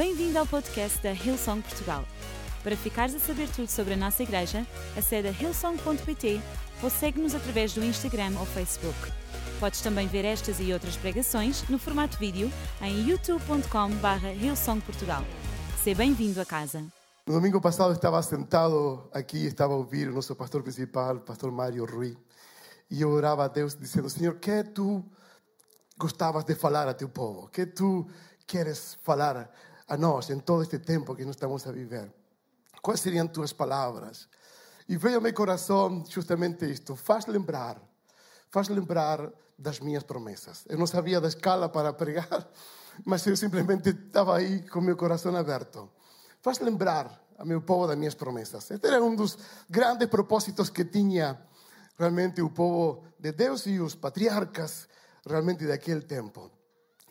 Bem-vindo ao podcast da Hillsong Portugal. Para ficares a saber tudo sobre a nossa igreja, acede a hillsong.pt ou segue-nos através do Instagram ou Facebook. Podes também ver estas e outras pregações no formato vídeo em youtube.com.br hillsongportugal. Seja bem-vindo a casa. No domingo passado estava sentado aqui, estava a ouvir o nosso pastor principal, o pastor Mário Rui, e eu orava a Deus dizendo: Senhor, que tu gostavas de falar a teu povo? Que tu queres falar a nós em todo este tempo que nós estamos a viver? Quais seriam tuas palavras? E veio ao meu coração justamente isto: faz lembrar, faz lembrar das minhas promessas. Eu não sabia da escala para pregar, mas eu simplesmente estava aí com meu coração aberto. Faz lembrar a meu povo das minhas promessas. Este era um dos grandes propósitos que tinha realmente o povo de Deus e os patriarcas realmente daquele tempo.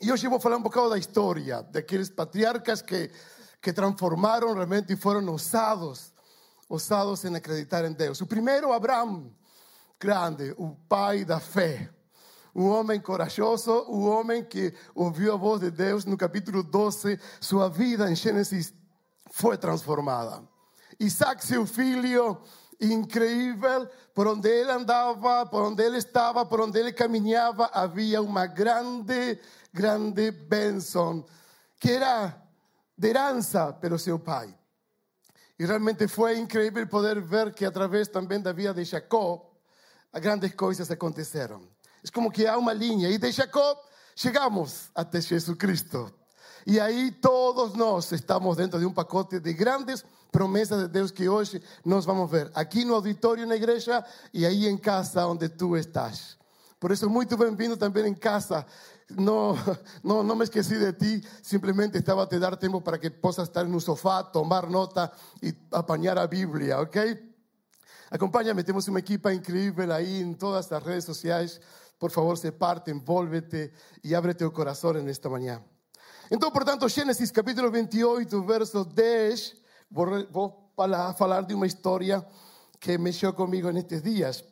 E hoje vou falar um bocado da história daqueles patriarcas que, que transformaram realmente e foram ousados, ousados em acreditar em Deus. O primeiro, Abraão, grande, o pai da fé. Um homem corajoso, um homem que ouviu a voz de Deus no capítulo 12, sua vida em Gênesis foi transformada. Isaac, seu filho, incrível, por onde ele andava, por onde ele estava, por onde ele caminhava, havia uma grande, grande bênção, que era de herança pelo seu pai. E realmente foi incrível poder ver que através também da vida de Jacó, grandes coisas aconteceram. É como que há uma linha, e de Jacó chegamos até Jesus Cristo. E aí todos nós estamos dentro de um pacote de grandes promessas de Deus que hoje nós vamos ver aqui no auditório na igreja e aí em casa onde tu estás. Por isso, muito bem-vindo também em casa. Não, não, não me esqueci de ti, simplesmente estava a te dar tempo para que possas estar no sofá, tomar nota e apanhar a Bíblia, ok? Acompanha-me, temos uma equipa incrível aí em todas as redes sociais. Por favor, se parte, envolve-te e abre teu coração nesta manhã. Então, portanto, Gênesis capítulo 28, verso 10, vou, vou falar, de uma história que mexeu comigo nestes dias,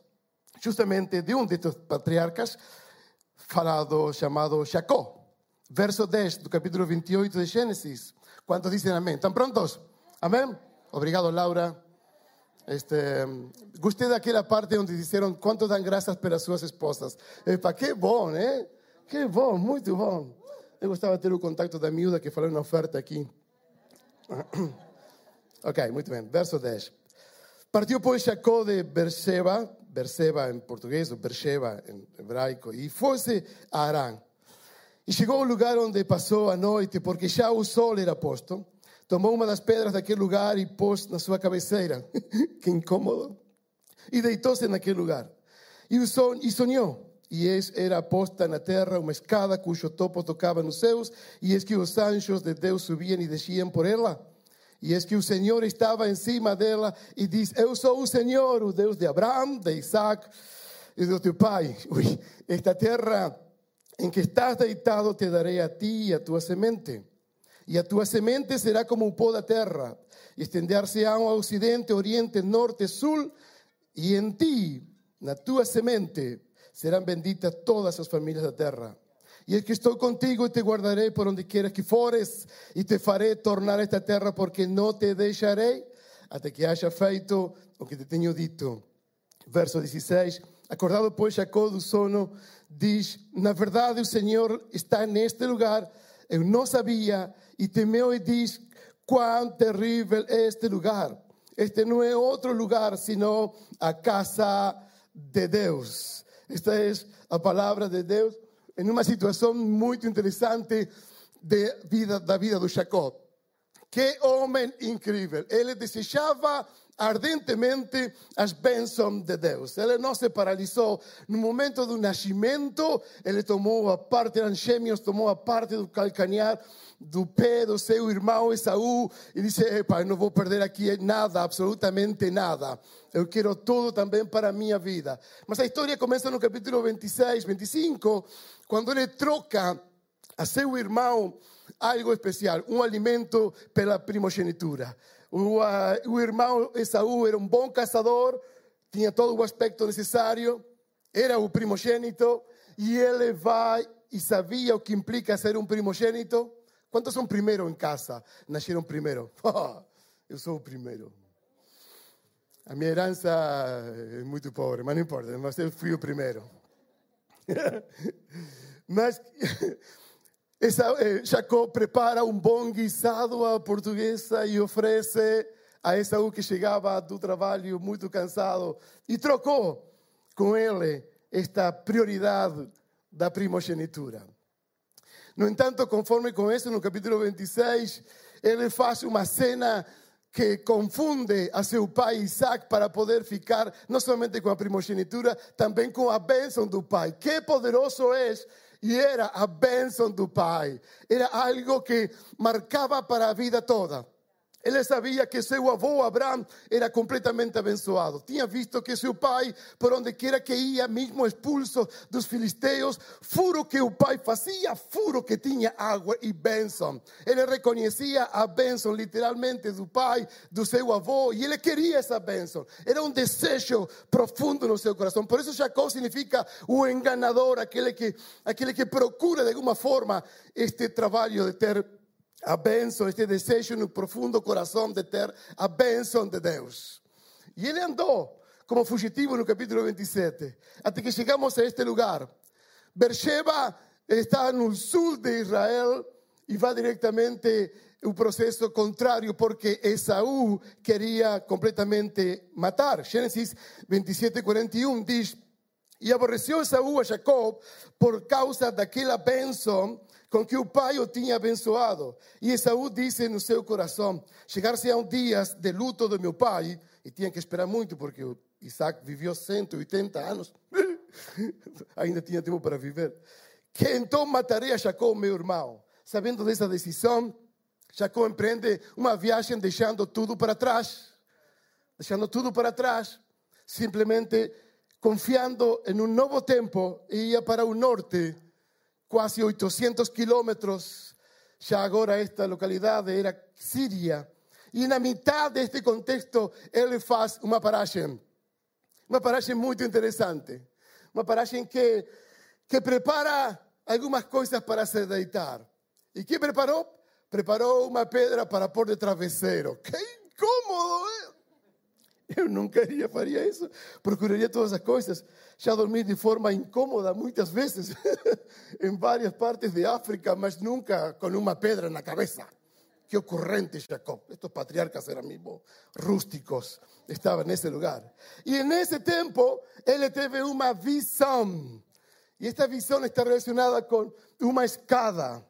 justamente de um destes patriarcas, falado, chamado Jacó. Verso 10 do capítulo 28 de Gênesis. Quantos dizem amém? ¿Estão prontos? Amém? Obrigado, Laura. Este, gostei daquela parte onde disseram quanto dão graças pelas suas esposas. Epa, que bom, né? Que bom, muito bom. Eu gostava de ter o contato da miúda que falou na oferta aqui. ok, muito bem. Verso 10. Partiu, pois, Jacó de Berseba, Berseba em português, ou Berseba em hebraico, e foi-se a Arã. E chegou ao lugar onde passou a noite, porque já o sol era posto. Tomou uma das pedras daquele lugar e pôs na sua cabeceira. que incômodo. E deitou-se naquele lugar. E, son, e sonhou. E eis era posta na terra uma escada cujo topo tocava nos céus, e eis que os anjos de Deus subiam e desciam por ela. E eis que o Senhor estava em cima dela e diz: Eu sou o Senhor, o Deus de Abraão, de Isaac e do teu pai. Ui, esta terra em que estás deitado te darei a ti e a tua semente. E a tua semente será como o pó da terra, estender-se-á ao ocidente, oriente, norte, sul, e em ti, na tua semente, serão benditas todas as famílias da terra. E é que estou contigo e te guardarei por onde quieras que fores, e te farei tornar esta terra, porque não te deixarei até que haja feito o que te tenho dito. Verso 16. Acordado, pois, Jacó do sono, diz: Na verdade, o Senhor está neste lugar. Eu não sabia, e temeu e diz: Quão terrível é este lugar. Este não é outro lugar, senão a casa de Deus. Esta es a palavra de Deus em uma situação muito interessante de vida, da vida do Jacob. Que homem incrível! Ele desejava ardentemente as bênçãos de Deus. Ele não se paralisou. No momento do nascimento, ele tomou a parte, eram gêmeos, tomou a parte do calcanhar do pé do seu irmão Esaú e disse: Epa, eu não vou perder aqui nada, absolutamente nada. Eu quero tudo também para a minha vida. Mas a história começa no capítulo 26, 25, quando ele troca a seu irmão algo especial, um alimento pela primogenitura. O, uh, o irmão Esaú era um bom caçador, tinha todo o aspecto necessário, era o primogênito, e ele vai e sabia o que implica ser um primogênito Quantos são primeiro em casa? Nasceram primeiro. Eu sou o primeiro. A minha herança é muito pobre, mas não importa, mas eu fui o primeiro. mas Jacob prepara um bom guisado à portuguesa e oferece a Esaú que chegava do trabalho muito cansado e trocou com ele esta prioridade da primogenitura. No entanto, conforme com isso, no capítulo 26, ele faz uma cena que confunde a seu pai Isaac para poder ficar não somente com a primogenitura, também com a bênção do pai. Que poderoso é e era a do pai. Era algo que marcava para vida toda. Ele sabia que seu avô Abraão era completamente abençoado. Tinha visto que seu pai, por onde quiera que ia, mesmo expulso dos filisteus, furo que o pai fazia, furo que tinha água e bênção. Ele reconhecia a bênção literalmente do pai, do seu avô, e ele queria essa bênção. Era um desejo profundo no seu coração. Por isso Jacó significa o enganador, aquele que, aquele que procura de alguma forma este trabalho de ter a bênção, este desejo no profundo coração de ter a bênção de Deus. E ele andou como fugitivo no capítulo 27, até que chegamos a este lugar. Beersheba está no sul de Israel e vai diretamente o processo contrário, porque Esaú queria completamente matar. Gênesis 27, 41 diz: E aborreceu Esaú a Jacob por causa daquela bênção com que o pai o tinha abençoado. E Esaú disse no seu coração: Chegar-se-ão dias de luto do meu pai, e tinha que esperar muito, porque Isaac viveu 180 anos, ainda tinha tempo para viver. Que então matarei a Jacó, meu irmão. Sabendo dessa decisão, Jacó empreende uma viagem deixando tudo para trás. Deixando tudo para trás. Simplesmente confiando em um novo tempo, ia para o norte quase 800 quilômetros. Já agora esta localidade era Síria. E na metade deste contexto ele faz uma paragem. Uma paragem muito interessante. Uma paragem que, que prepara algumas coisas para se deitar. E que preparou? Preparou uma pedra para pôr de travesseiro. Que incômodo! Eu nunca iria, faria isso. Procuraria todas as coisas. Já dormi de forma incômoda muitas vezes em várias partes de África, mas nunca com uma pedra na cabeça. Que ocorrente, Jacob. Estos patriarcas eram mesmo rústicos. Estavam nesse lugar. E nesse tempo, ele teve uma visão. E esta visão está relacionada com uma escada.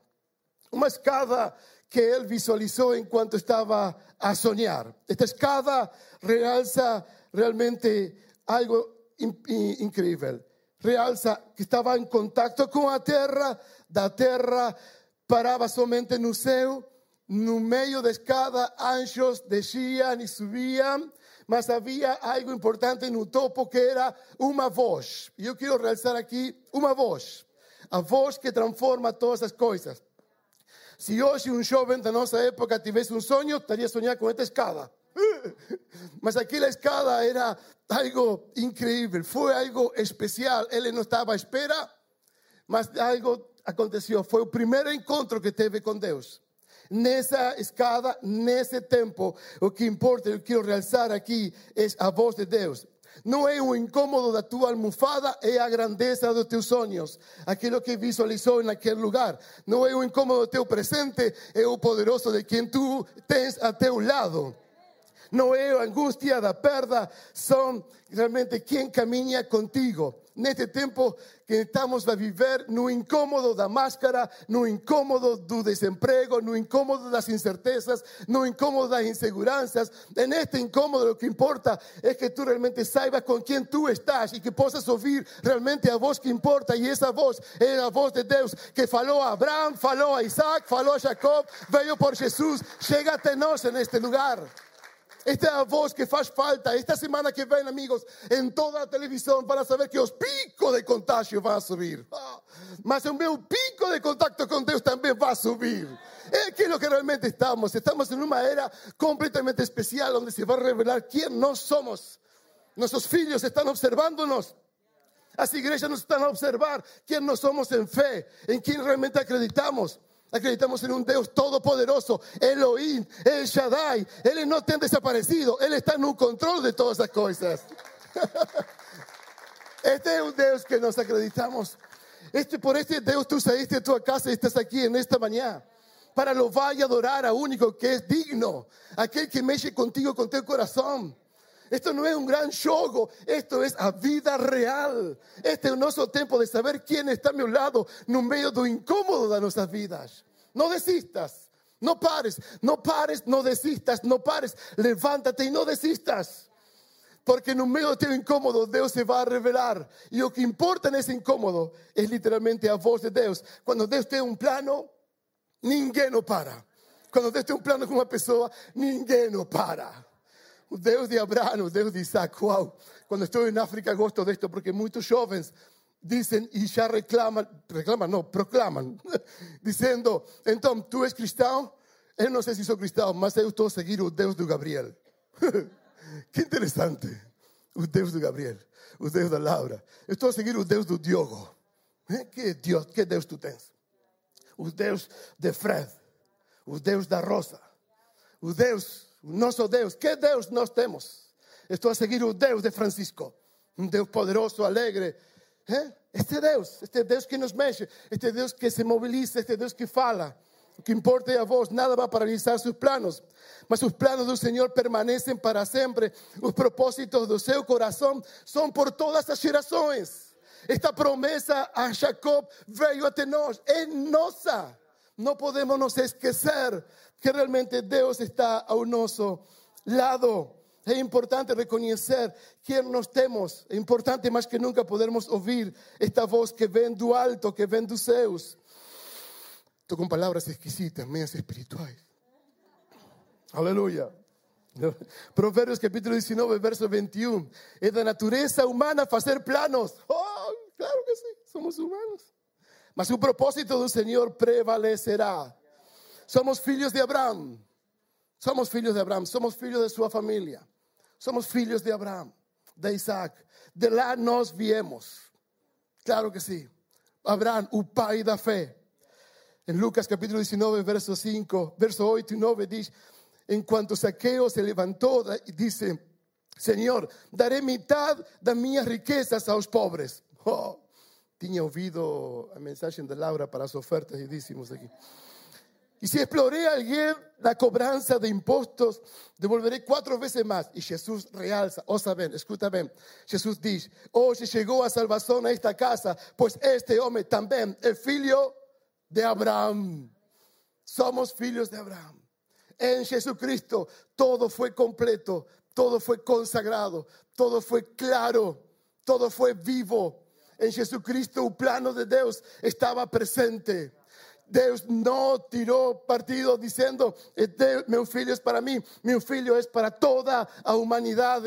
Uma escada que ele visualizou enquanto estava a sonhar. Esta escada realza realmente algo incrível. Realza que estava em contato com a terra, da terra parava somente no céu, no meio da escada, anjos desciam e subiam, mas havia algo importante no topo que era uma voz. E eu quero realçar aqui uma voz. A voz que transforma todas as coisas. Se hoje um jovem da nossa época tivesse um sonho, estaria sonhando com esta escada. Mas aquela escada era algo incrível, foi algo especial. Ele não estava à espera, mas algo aconteceu. Foi o primeiro encontro que teve com Deus. Nessa escada, nesse tempo, o que importa, eu quero realçar aqui, é a voz de Deus. Não é o incômodo da tua almofada, é a grandeza dos teus sonhos, aquilo que visualizou naquele lugar. Não é o incômodo do teu presente, é o poderoso de quem tu tens a teu lado. Não é a angústia da perda, são realmente quem caminha contigo. Neste tempo que estamos a viver, no incômodo da máscara, no incômodo do desemprego, no incômodo das incertezas, no incômodo das inseguranças. En este incômodo lo que importa é que tu realmente saibas com quem tu estás e que possas ouvir realmente a voz que importa. E essa voz é a voz de Deus que falou a Abraão, falou a Isaac, falou a Jacob, veio por Jesus. Chega até nós neste lugar. Esta a voz que faz falta. Esta semana que vem, amigos, em toda a televisão, para saber que os picos de contágio vão subir. Ah, mas o meu pico de contato com Deus também vai subir. É aquilo que realmente estamos. Estamos em uma era completamente especial, onde se vai revelar quem nós somos. Nossos filhos estão observando-nos. As igrejas nos estão a observar quem nós somos em fé, em quem realmente acreditamos. Acreditamos en un Dios todopoderoso, Elohim, El Shaddai. Él no te ha desaparecido, Él está en un control de todas esas cosas. Este es un Dios que nos acreditamos. Este, por este Dios tú saliste de tu casa y estás aquí en esta mañana. Para lo vaya a adorar a único que es digno, aquel que mexe contigo con tu corazón. Esto no es un gran show, esto es a vida real. Este es nuestro tiempo de saber quién está a mi lado no medio do incómodo de nuestras vidas. No desistas, no pares, no pares, no desistas, no pares. Levántate y no desistas. Porque en un medio de incómodo Dios se va a revelar. Y lo que importa en ese incómodo es literalmente a voz de Dios. Cuando Dios tiene un plano, ninguém no para. Cuando Dios tiene un plano con una persona, ninguém no para. O Deus de Abraão, o Deus de Isaac. Uau! Quando estou em África, gosto disto, porque muitos jovens dizem e já reclamam, reclamam, não, proclamam, dizendo: então, tu és cristão? Eu não sei se sou cristão, mas eu estou a seguir o Deus do Gabriel. Que interessante. O Deus do Gabriel, o Deus da Laura. Eu estou a seguir o Deus do Diogo. Que Deus, que Deus tu tens? O Deus de Fred, o Deus da Rosa, o Deus, o nosso Deus. Que Deus nós temos? Estou a seguir o Deus de Francisco, um Deus poderoso, alegre. Este Deus, este Deus que nos mexe, este Deus que se moviliza, este Deus que fala. O que importa é a vos, nada vai paralisar seus planos. Mas os planos do Senhor permanecem para sempre. Os propósitos do seu coração são por todas as gerações. Esta promessa a Jacob veio até nós, é nossa. Não podemos nos esquecer que realmente Deus está ao nosso lado. É importante reconhecer quem nós temos. É importante mais que nunca podermos ouvir esta voz que vem do alto, que vem dos céus. Estou com palavras exquisitas, meias espirituais. Aleluia. Provérbios capítulo 19, verso 21. É da natureza humana fazer planos. Oh, claro que sim, somos humanos. Mas o propósito do Senhor prevalecerá. Somos filhos de Abraão. Somos filhos de Abraão. Somos filhos de sua família. Somos filhos de Abraão, de Isaac. De lá nós viemos. Claro que sim. Abraão, o pai da fé. En Lucas capítulo 19, verso 5, verso 8 y 9 dice, en cuanto Saqueo se levantó, dice, Señor, daré mitad de mis riquezas a los pobres. Oh, tenía ouvido a mensaje de Laura para sus ofertas y decimos aquí. Y si exploré a alguien la cobranza de impuestos, devolveré cuatro veces más. Y Jesús realza, o oh, saben, escúchame, Jesús dice, hoy llegó a salvación a esta casa, pues este hombre también, el filho de Abraham. Somos filhos de Abraham. En Jesucristo todo fue completo, todo fue consagrado, todo fue claro, todo fue vivo. En Jesucristo el plano de Dios estaba presente. Dios no tiró partido diciendo, mi filho es para mí, mi filho es para toda la humanidad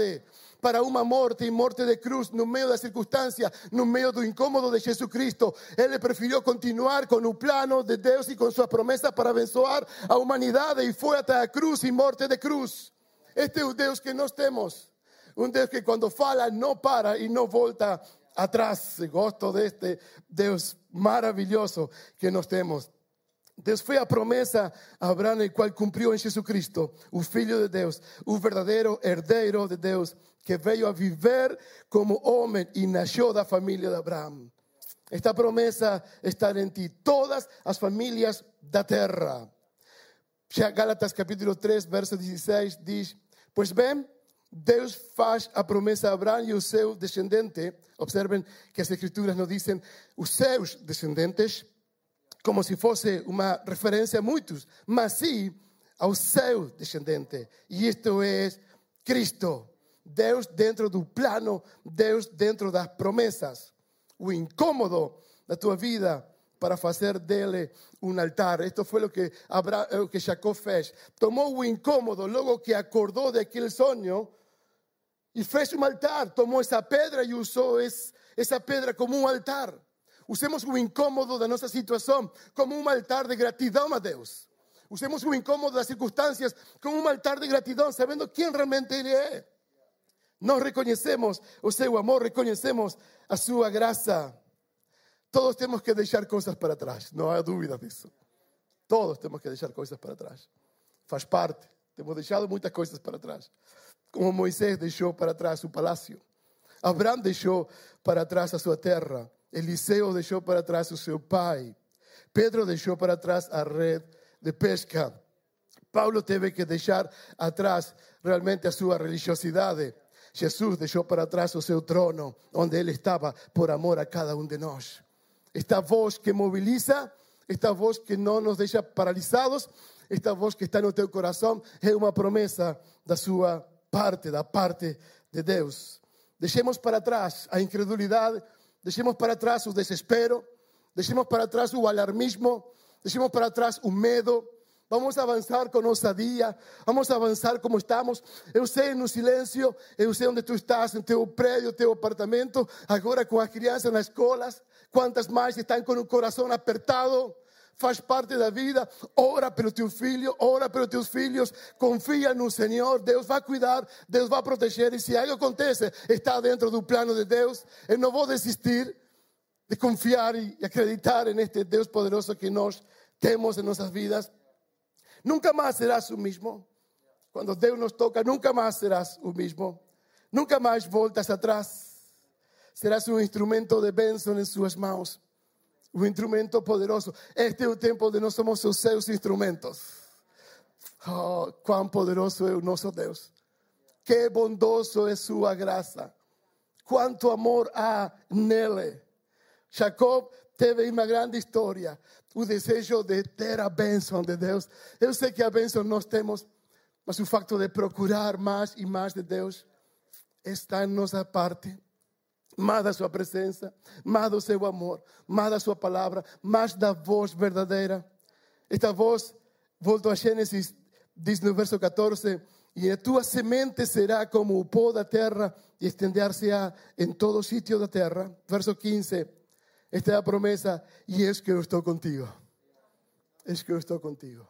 para una muerte y muerte de cruz, no medio de la circunstancia, no medio do incómodo de Jesucristo. Él prefirió continuar con un plano de Dios y con su promesa para abençoar a humanidad y fue hasta la cruz y muerte de cruz. Este es un Dios que nos temos, un Dios que cuando fala no para y no volta atrás. Gosto de este Dios maravilloso que nos temos. Dios fue a promesa a Abraham, el cual cumplió en Jesucristo, un Filho de Dios, un verdadero heredero de Dios, que veio a viver como hombre y nació la familia de Abraham. Esta promesa está en ti, todas las familias da terra. Ya Gálatas capítulo 3, verso 16 dice, pues ven, Deus faz a promesa a Abraham y a seu descendente. Observen que las escrituras nos dicen, os seus descendentes, como si fuese una referencia a muchos, mas sí ao seu descendente. Y esto es Cristo. Deus dentro do plano, Deus dentro das promessas. O incômodo da tua vida para fazer dele um altar. Isto foi o que, Abraão, o que Jacob fez. Tomou o incômodo, logo que acordou daquele sonho, e fez um altar. Tomou essa pedra e usou essa pedra como um altar. Usemos o incômodo da nossa situação como um altar de gratidão a Deus. Usemos o incômodo das circunstâncias como um altar de gratidão, sabendo quem realmente Ele é. No reconocemos o seu amor, reconocemos a su gracia. Todos tenemos que dejar cosas para atrás, no hay duda de eso. Todos temos que deixar coisas para trás. Faz parte. Temos deixado muitas coisas para trás. Como Moisés deixou para trás o palácio. Abraão deixou para trás a sua terra. Eliseu deixou para trás o seu pai. Pedro deixou para trás a rede de pesca. Paulo teve que deixar atrás realmente a sua religiosidade. Jesus deixou para trás o seu trono, onde ele estava por amor a cada um de nós. Esta voz que moviliza, esta voz que não nos deixa paralisados, esta voz que está no teu coração, é uma promessa da sua parte, da parte de Deus. Deixemos para trás a incredulidade, deixemos para trás o desespero, deixemos para trás o alarmismo, deixemos para trás o medo, Vamos a avançar com ousadia, vamos a avançar como estamos. Eu sei no silêncio, eu sei onde tu estás, no teu prédio, teu apartamento, agora com as crianças nas escolas. Quantas mais estão com o coração apertado? Faz parte da vida. Ora pelo teu filho, ora pelos teus filhos. Confia no Senhor. Deus vai cuidar, Deus vai proteger. E se algo acontece, está dentro do plano de Deus. Eu não vou desistir de confiar e acreditar neste Deus poderoso que nós temos em nossas vidas. Nunca más serás o mismo. Cuando Dios nos toca, nunca más serás o mismo. Nunca más voltas atrás. Serás un instrumento de bênção en sus manos. Un instrumento poderoso. Este es un tiempo de no somos os seus instrumentos. Oh, cuán poderoso es nuestro Dios. Qué bondoso es su gracia. Cuánto amor há nele. Jacob teve uma grande história. O desejo de ter a bênção de Deus. Eu sei que a bênção nós temos, mas o facto de procurar mais e mais de Deus está em nossa parte. Mais da sua presença, mais do seu amor, mais da sua palavra, mais da voz verdadeira. Esta voz, volto a Gênesis, diz no verso 14: E a tua semente será como o pó da terra e estender-se-á todo sítio da terra. Verso 15 esta é a promessa e es que eu estou contigo. Es que eu estou contigo.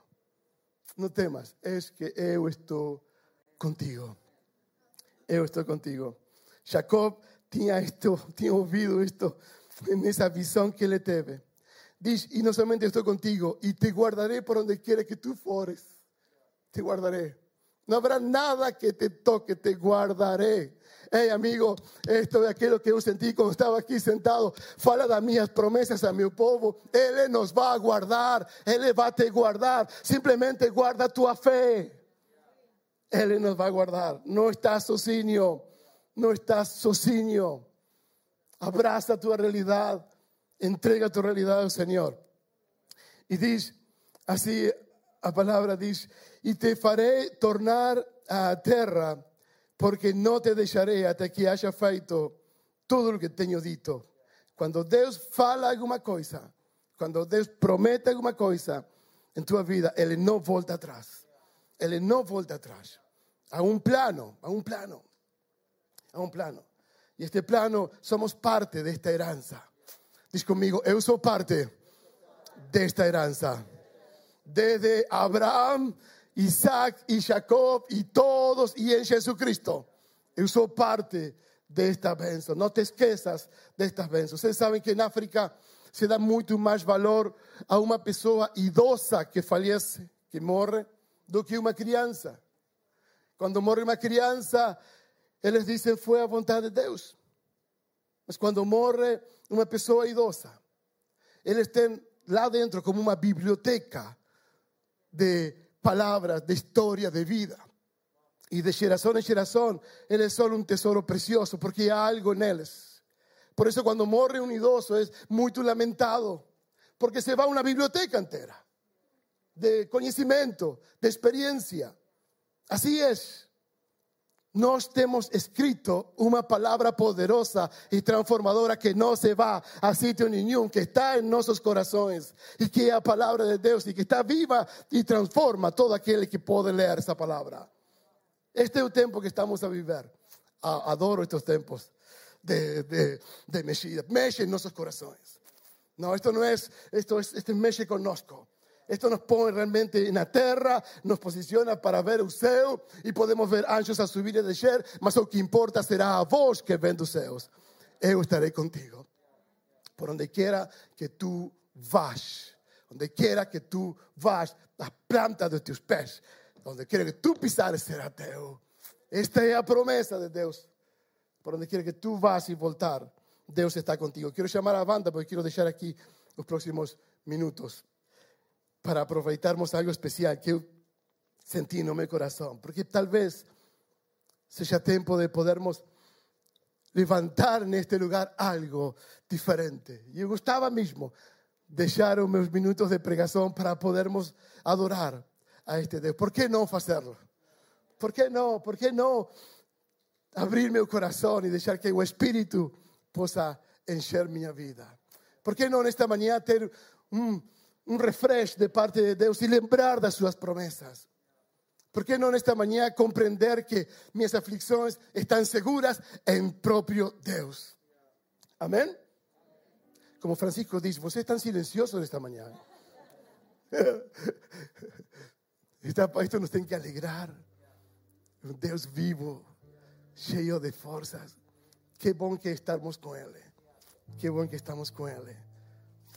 Não temas, es que eu estou contigo. Eu estou contigo. Jacob tinha isto, tinha ouvido isto nessa visão que ele teve. Diz, e não somente estou contigo, e te guardarei por onde quiera que tu fores. Te guardaré. Não haverá nada que te toque, te guardaré. Hey, amigo, esto es aquello que yo sentí cuando estaba aquí sentado. Fala das minhas promesas a mi pueblo. Él nos va a guardar. Él va a te guardar. Simplemente guarda tu fe. Él nos va a guardar. No estás sozinho. No estás sozinho. Abraza tu realidad. Entrega tu realidad al Señor. Y dice, así la palabra dice, y te faré tornar a tierra porque no te dejaré hasta que haya feito todo lo que tenho dito. Cuando Dios fala alguna cosa, cuando Dios promete alguna cosa en tu vida, Él no volta atrás. Él no volta atrás. A un plano, a un plano, a un plano. Y este plano somos parte de esta heranza. Dice conmigo, yo soy parte de esta heranza. Desde Abraham Isaac y Jacob y todos y en Jesucristo. Yo soy parte de esta bendición. No te esqueças de estas bendiciones. Ustedes saben que en África se da mucho más valor a una persona idosa que fallece, que morre, do que una crianza. Cuando morre una crianza, ellos dicen fue a voluntad de Dios. Mas cuando morre una persona idosa, ellos están lá dentro como una biblioteca de palabras de historia de vida. Y de geración en geración, Él es solo un tesoro precioso porque hay algo en Él. Por eso cuando morre un idoso es muy lamentado, porque se va a una biblioteca entera de conocimiento, de experiencia. Así es. Nós temos escrito uma palavra poderosa e transformadora que não se va a sítio nenhum, que está em nossos corações e que é a palavra de Deus e que está viva e transforma todo aquele que pode ler essa palavra. Este é o tempo que estamos a viver. Adoro estes tempos de, de, de em nossos corações. Não, isto não é, isto, isto mexe conosco. Esto nos pone realmente en la tierra, nos posiciona para ver el céu y podemos ver anjos a subir y a descer, mas lo que importa será a vos que ven los céus. Eu estaré contigo. Por donde quiera que tú vas, Donde quiera que tú vas, las plantas de tus pies, donde quiera que tú pisares será teu. Esta es la promesa de Dios. Por donde quiera que tú vas y voltar, Dios está contigo. Quiero llamar a la banda porque quiero dejar aquí los próximos minutos para aproveitarmos algo especial que eu senti no meu coração. Porque talvez seja tempo de podermos levantar neste lugar algo diferente. E eu gostava mesmo deixar os meus minutos de pregação para podermos adorar a este Deus. Por que não fazê-lo? Por que não? Por que não abrir meu coração e deixar que o Espírito possa encher minha vida? Por que não nesta manhã ter um, um refresh de parte de Deus e lembrar das suas promessas? ¿Por qué no en esta mañana comprender que mis aflicciones están seguras en propio Dios? Amén. Como Francisco dice, vos es tan silencioso en esta mañana. Esto nos tiene que alegrar. Un Dios vivo, lleno de fuerzas. Qué bueno que estamos con Él. Qué bueno que estamos con Él.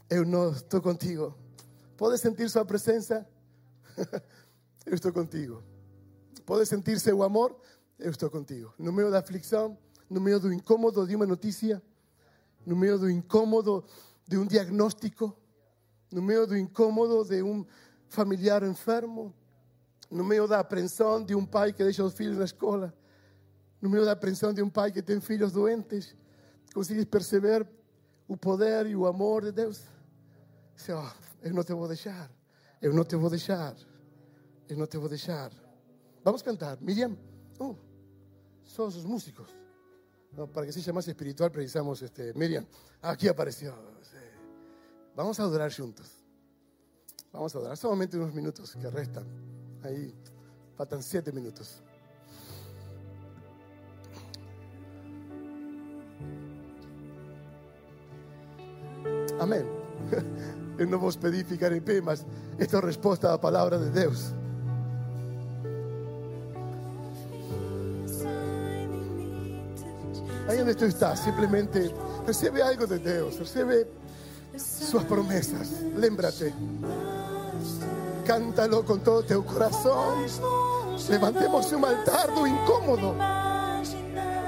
Yo no estoy contigo. ¿Puedes sentir su presencia? eu estou contigo. Pode sentir seu amor? Eu estou contigo. No meio da aflição, no meio do incômodo de uma notícia, no meio do incômodo de um diagnóstico, no meio do incômodo de um familiar enfermo, no meio da apreensão de um pai que deixa os filhos na escola, no meio da apreensão de um pai que tem filhos doentes, consegues perceber o poder e o amor de Deus? Oh, eu não te vou deixar, eu não te vou deixar. Eu não te vou deixar. Vamos cantar. Miriam, oh, sos os músicos. Para que seja mais espiritual precisamos, este, Miriam, aquí apareció. Vamos a adorar juntos. Vamos a adorar. Solamente unos minutos que restan. Ahí faltan siete minutos. Amén. Eu não vos pedi ficar em pé, mas esta é a resposta à palavra de Deus. Ahí donde tú estás, simplemente recibe algo de Dios, recibe sus promesas. Lémbrate. Cántalo con todo tu corazón. Levantemos un altar do incómodo.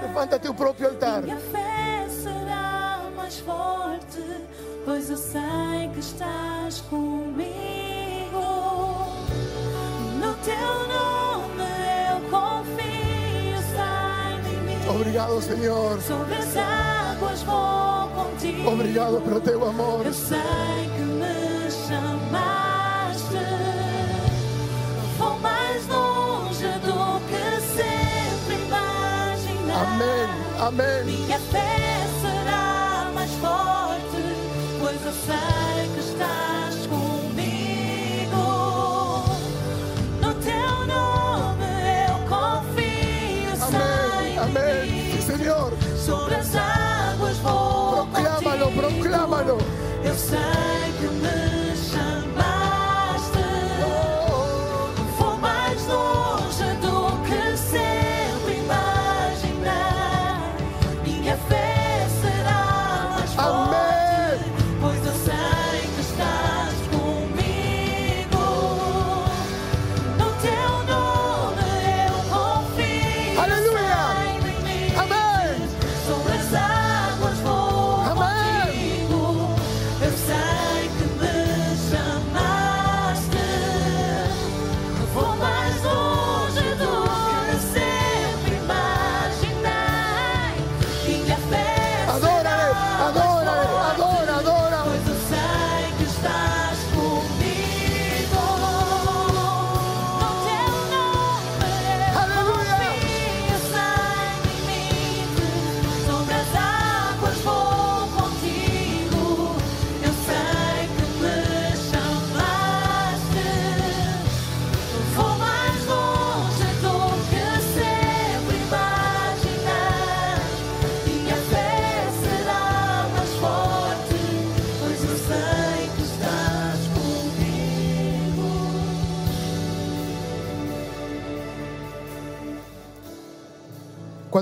Levanta tu propio altar. Minha fé será mais forte, pois eu sei que estás comigo. No teu nome eu confio, sai de mim. Obrigado, Señor. Sobre as águas vou contigo. Obrigado pelo teu amor. Eu sei que me chamaste. Vou mais longe do que sempre imaginei. Amém. Amém. Minha fé será mais forte, sacrifice.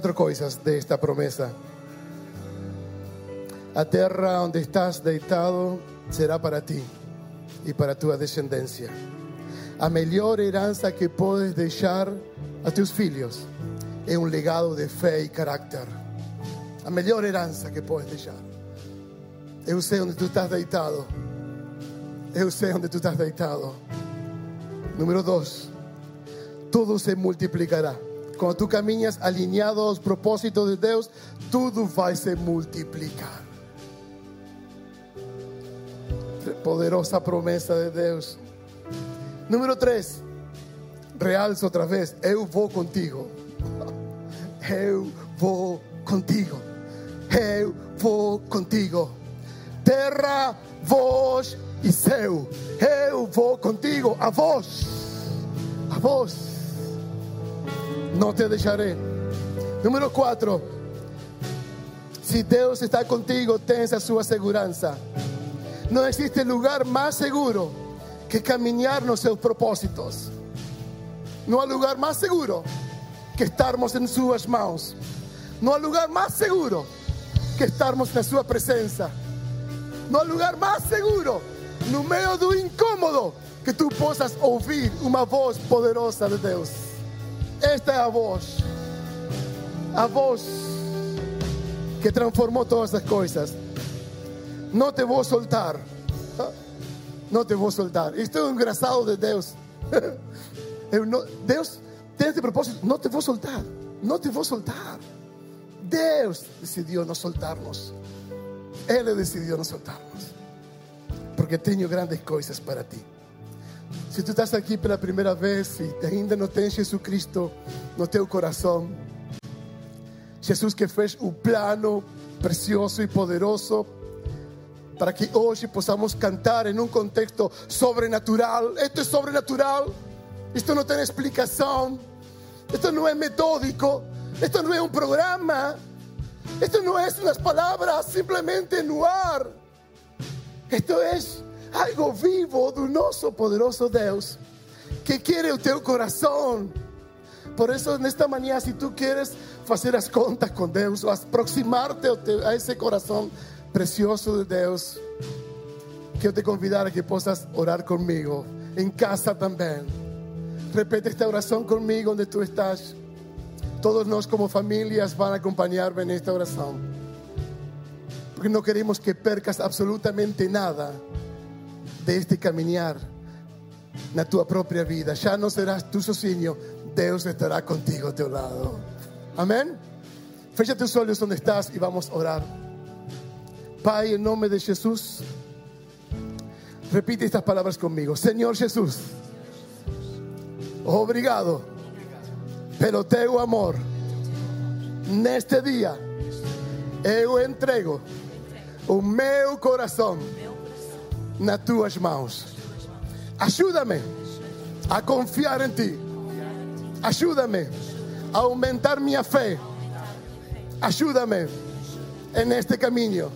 Cuatro coisas de esta promesa. A terra onde estás deitado será para ti. e para tua descendência. A melhor herança que podes deixar a teus filhos é um legado de fé e caráter. A melhor herança que podes deixar. Eu sei onde tu estás deitado. Eu sei onde tu estás deitado. Número dois, tudo se multiplicará. Quando tu caminhas alinhado aos propósitos de Deus, tudo vai se multiplicar. Poderosa promessa de Deus. Número 3. Realzo outra vez. Eu vou contigo. Eu vou contigo. Eu vou contigo. Terra, voz e céu. Eu vou contigo. A voz. A voz. Não te deixarei. Número 4. Se Deus está contigo, tens a sua segurança. Não existe lugar mais seguro que caminhar nos seus propósitos. Não há lugar mais seguro que estarmos em suas mãos. Não há lugar mais seguro que estarmos na sua presença. Não há lugar mais seguro no meio do incômodo que tu possas ouvir uma voz poderosa de Deus. Esta é a voz. A voz que transformou todas as coisas. Não te vou soltar. Não te vou soltar. Isto é um engraçado de não, Deus tem esse propósito. Não te vou soltar. Não te vou soltar. Deus decidiu não soltar-nos. Ele decidiu não soltar-nos. Porque tenho grandes coisas para ti. Se tu estás aqui pela primeira vez e ainda não tens Jesus Cristo no teu coração, Jesus que fez o plano precioso e poderoso para que hoje possamos cantar em um contexto sobrenatural. Esto é sobrenatural. Isto não tem explicação. Isto não é metódico. Isto não é um programa. Isto não é umas palavras simplesmente no ar. Isto é algo vivo do nosso poderoso Deus que quer o teu coração. Por isso, nesta manhã, se tu queres fazer as contas com Deus, ou aproximar-te a esse coração precioso de Deus, quero te convidar a que possas orar comigo, em casa também. Repete esta oração comigo onde tu estás. Todos nós, como famílias, vão acompanhar-me nesta oração. Porque não queremos que percas absolutamente nada de este caminhar na tua própria vida. Já não serás tu sozinho, Deus estará contigo ao teu lado. Amém? Fecha teus olhos onde estás e vamos orar. Pai, em nome de Jesus, repite estas palavras comigo. Senhor Jesus, obrigado pelo teu amor. Neste dia, eu entrego o meu coração nas tuas mãos. Ajuda-me a confiar em ti. Ajuda-me a aumentar minha fé. Ajuda-me en este camino.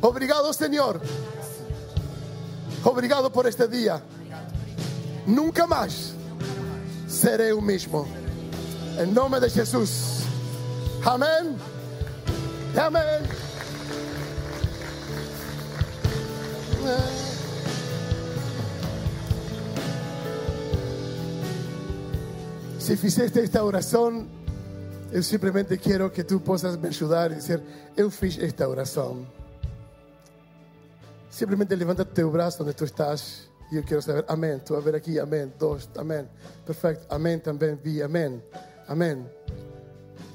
Obrigado, Senhor. Obrigado por este dia. Nunca mais serei o mesmo. Em nome de Jesus. Amém. Amém. Se fizeste esta oração, eu simplesmente quero que tu possas me ajudar e dizer: Eu fiz esta oração. Simplesmente levanta teu braço onde tu estás e eu quero saber: Amém. Tu a ver aqui, Amém. Dois, Amém. Perfeito, Amém também vi, Amém. Amém.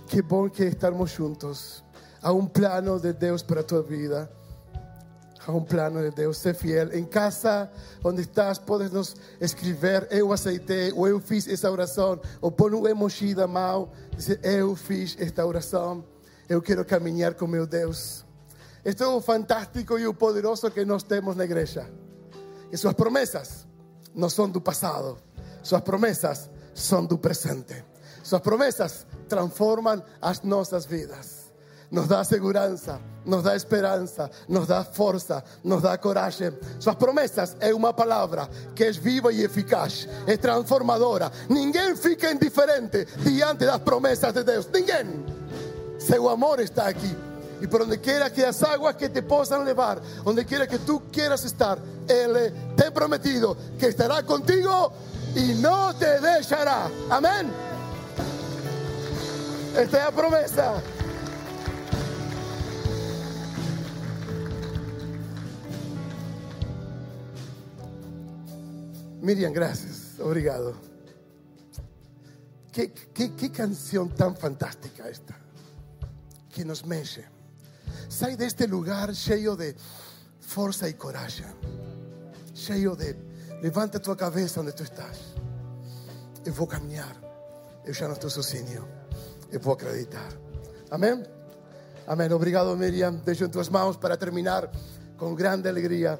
Que bom que estarmos juntos. Há um plano de Deus para a tua vida. Há um plano de Deus, ser fiel. Em casa, onde estás, podes nos escrever: Eu aceitei, ou eu fiz essa oração, ou pôr um emoji da mão, dizer: Eu fiz esta oração, eu quero caminhar com meu Deus. É o fantástico e o poderoso que nós temos na igreja. E suas promessas não são do passado, suas promessas são do presente. Suas promessas transformam as nossas vidas. Nos dá segurança, nos dá esperança, nos dá força, nos dá coragem. Suas promessas é uma palavra que é viva e eficaz, é transformadora. Ninguém fica indiferente diante das promessas de Deus. Ninguém. Seu amor está aqui. Y por donde quiera que las aguas que te puedan llevar, donde quiera que tú quieras estar, Él te ha prometido que estará contigo y no te dejará. Amén. Esta es la promesa. Miriam, gracias. Obrigado. Qué, qué, qué canción tan fantástica esta. Que nos mexe. Sai de este lugar lleno de fuerza y coraje. Lleno de levanta tu cabeza donde tú estás. Eu vou caminhar. Eu já não estou sozinho. Eu vou acreditar. Amém? Amém. Obrigado, Miriam. Deixo em tuas mãos para terminar com grande alegria